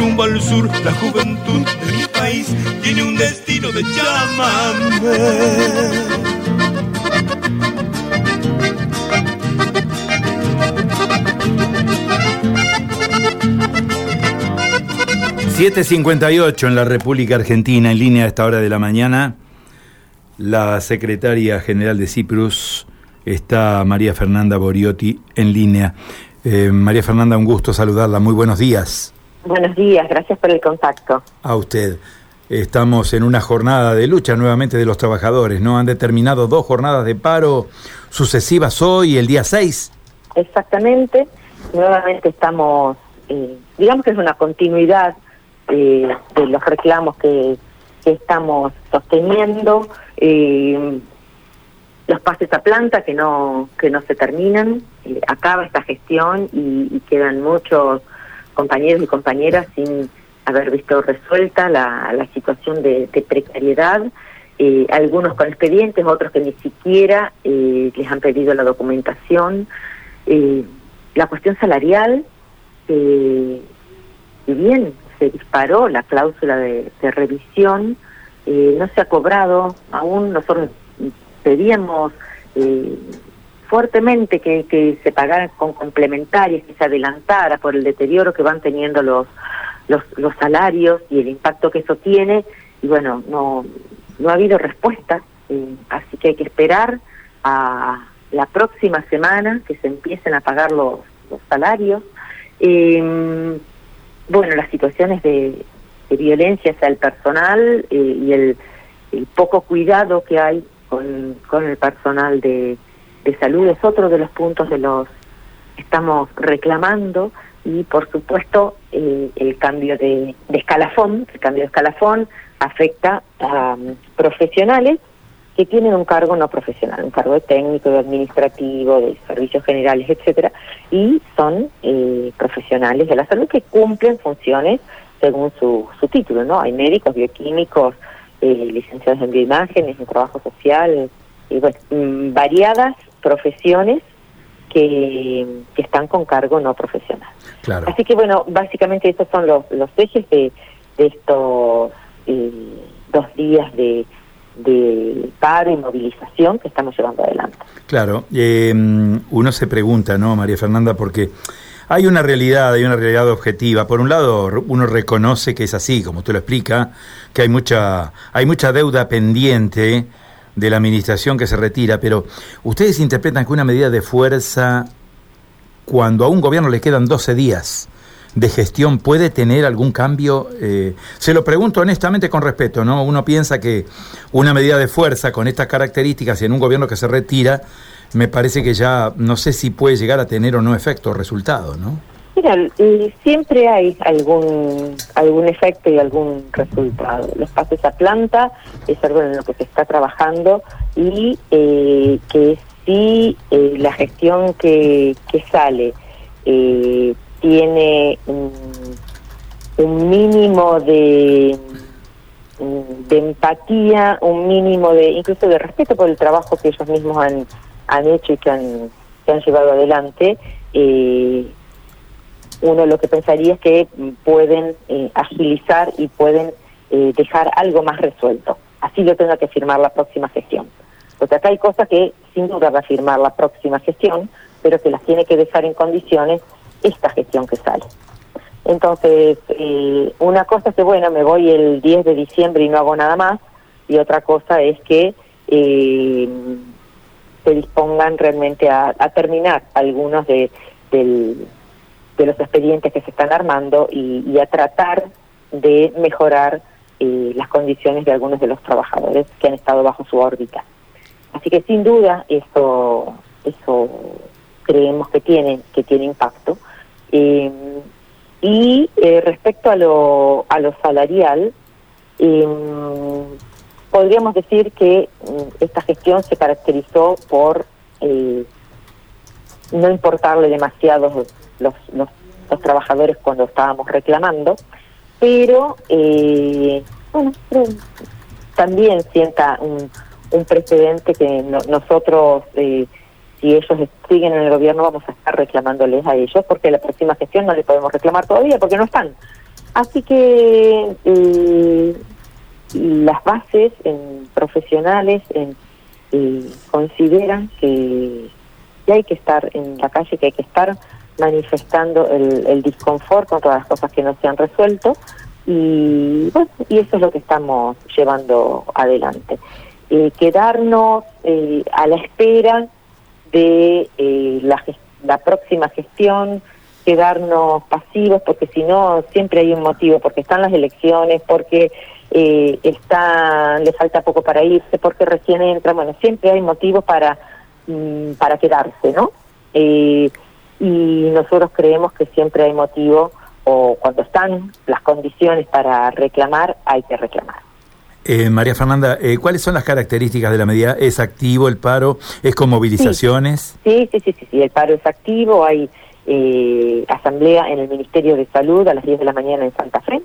rumbo al sur, la juventud de mi país tiene un destino de llámame. 7.58 en la República Argentina, en línea a esta hora de la mañana. La secretaria general de Ciprus está María Fernanda Boriotti en línea. Eh, María Fernanda, un gusto saludarla. Muy buenos días. Buenos días, gracias por el contacto. A usted. Estamos en una jornada de lucha nuevamente de los trabajadores, ¿no? Han determinado dos jornadas de paro sucesivas hoy, el día 6. Exactamente. Nuevamente estamos, eh, digamos que es una continuidad eh, de los reclamos que, estamos sosteniendo, eh, los pases a planta que no que no se terminan, eh, acaba esta gestión y, quedan muchos compañeros y compañeras sin haber visto resuelta la, la situación de, precariedad, algunos con expedientes, otros que ni siquiera les han pedido la documentación, la cuestión salarial, y bien, se disparó la cláusula de, revisión, eh, no se ha cobrado, aún. Nosotros pedíamos eh, fuertemente que, se pagara con complementarias, que se adelantara por el deterioro que van teniendo los, los, salarios y el impacto que eso tiene, y bueno, no, no ha habido respuesta, eh, así que hay que esperar a la próxima semana que se empiecen a pagar los, los salarios. Eh, bueno, las situaciones de, violencia hacia el personal eh, y el, poco cuidado que hay con, con el personal de, salud es otro de los puntos de los que estamos reclamando y por supuesto eh, el cambio de, escalafón, el cambio de escalafón afecta a um, profesionales que tienen un cargo no profesional, un cargo de técnico, de administrativo, de servicios generales, etcétera, y son eh, profesionales de la salud que cumplen funciones según su, su título, ¿no? Hay médicos, bioquímicos, eh, licenciados en bioimágenes, en trabajo social, y bueno, mm, variadas profesiones que, que, están con cargo no profesional. Claro. Así que bueno, básicamente estos son los, los ejes de, de estos eh, dos días de de paro y movilización que estamos llevando adelante. Claro, eh, uno se pregunta, ¿no, María Fernanda? Porque hay una realidad, hay una realidad objetiva. Por un lado, uno reconoce que es así, como usted lo explica, que hay mucha, hay mucha deuda pendiente de la administración que se retira, pero ustedes interpretan que una medida de fuerza, cuando a un gobierno le quedan 12 días, de gestión puede tener algún cambio? Eh, se lo pregunto honestamente con respeto, ¿no? Uno piensa que una medida de fuerza con estas características en un gobierno que se retira, me parece que ya no sé si puede llegar a tener o no efecto resultado, ¿no? Mira, siempre hay algún algún efecto y algún resultado. Los pases a planta es algo en lo que se está trabajando y eh, que sí eh, la gestión que, que sale eh, tiene un, mínimo de, empatía, un mínimo de incluso de respeto por el trabajo que ellos mismos han, han hecho y que han, han llevado adelante, uno lo que pensaría es que pueden eh, agilizar y pueden eh, dejar algo más resuelto. Así lo tenga que firmar la próxima gestión. Porque acá hay cosas que sin duda va a firmar la próxima gestión, pero que las tiene que dejar en condiciones esta gestión que sale. Entonces, eh, una cosa es que, bueno, me voy el 10 de diciembre y no hago nada más, y otra cosa es que eh, se dispongan realmente a, terminar algunos de, de los expedientes que se están armando y, a tratar de mejorar eh, las condiciones de algunos de los trabajadores que han estado bajo su órbita. Así que sin duda eso, eso creemos que tiene, que tiene impacto. Eh, y eh, respecto a lo, a lo salarial, eh, podríamos decir que mm, esta gestión se caracterizó por no importarle demasiado los, los, trabajadores cuando estábamos reclamando, pero bueno, también sienta un, un precedente que nosotros si ellos siguen en el gobierno vamos a estar reclamándoles a ellos porque la próxima gestión no les podemos reclamar todavía porque no están. Así que eh, las bases en profesionales en, eh, consideran que, hay que estar en la calle, que hay que estar manifestando el, el disconfort con todas las cosas que no se han resuelto y bueno, y eso es lo que estamos llevando adelante. Eh, quedarnos eh, a la espera de eh, la, próxima gestión, quedarnos pasivos, porque si no, siempre hay un motivo, porque están las elecciones, porque eh, está, le falta poco para irse, porque recién entra, bueno, siempre hay motivos para, mm, para quedarse, ¿no? Eh, y nosotros creemos que siempre hay motivo, o cuando están las condiciones para reclamar, hay que reclamar. Eh, María Fernanda, eh, ¿cuáles son las características de la medida? ¿Es activo el paro? ¿Es con movilizaciones? Sí, sí, sí, sí, sí. el paro es activo, hay eh, asamblea en el Ministerio de Salud a las 10 de la mañana en Santa Fe,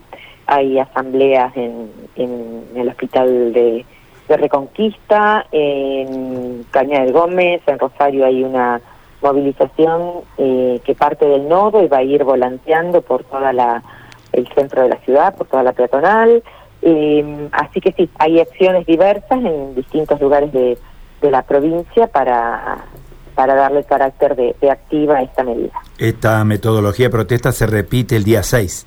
hay asambleas en, en el Hospital de, de Reconquista, en Caña del Gómez, en Rosario hay una movilización eh, que parte del nodo y va a ir volanteando por toda la el centro de la ciudad, por toda la peatonal. Eh, así que sí, hay acciones diversas en distintos lugares de, de la provincia para, para darle carácter de, de, activa a esta medida. Esta metodología de protesta se repite el día 6.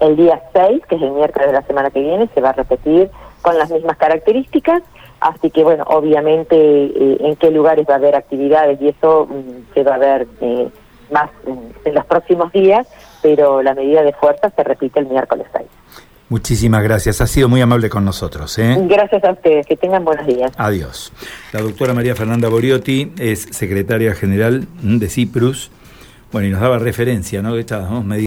El día 6, que es el miércoles de la semana que viene, se va a repetir con las mismas características Así que, bueno, obviamente eh, en qué lugares va a haber actividades y eso mm, se va a ver eh, más en, en, los próximos días, pero la medida de fuerza se repite el miércoles 6. Muchísimas gracias, ha sido muy amable con nosotros. ¿eh? Gracias a ustedes, que tengan buenos días. Adiós. La doctora María Fernanda Boriotti es secretaria general de CIPRUS, bueno, y nos daba referencia, ¿no? De estas ¿no? medidas.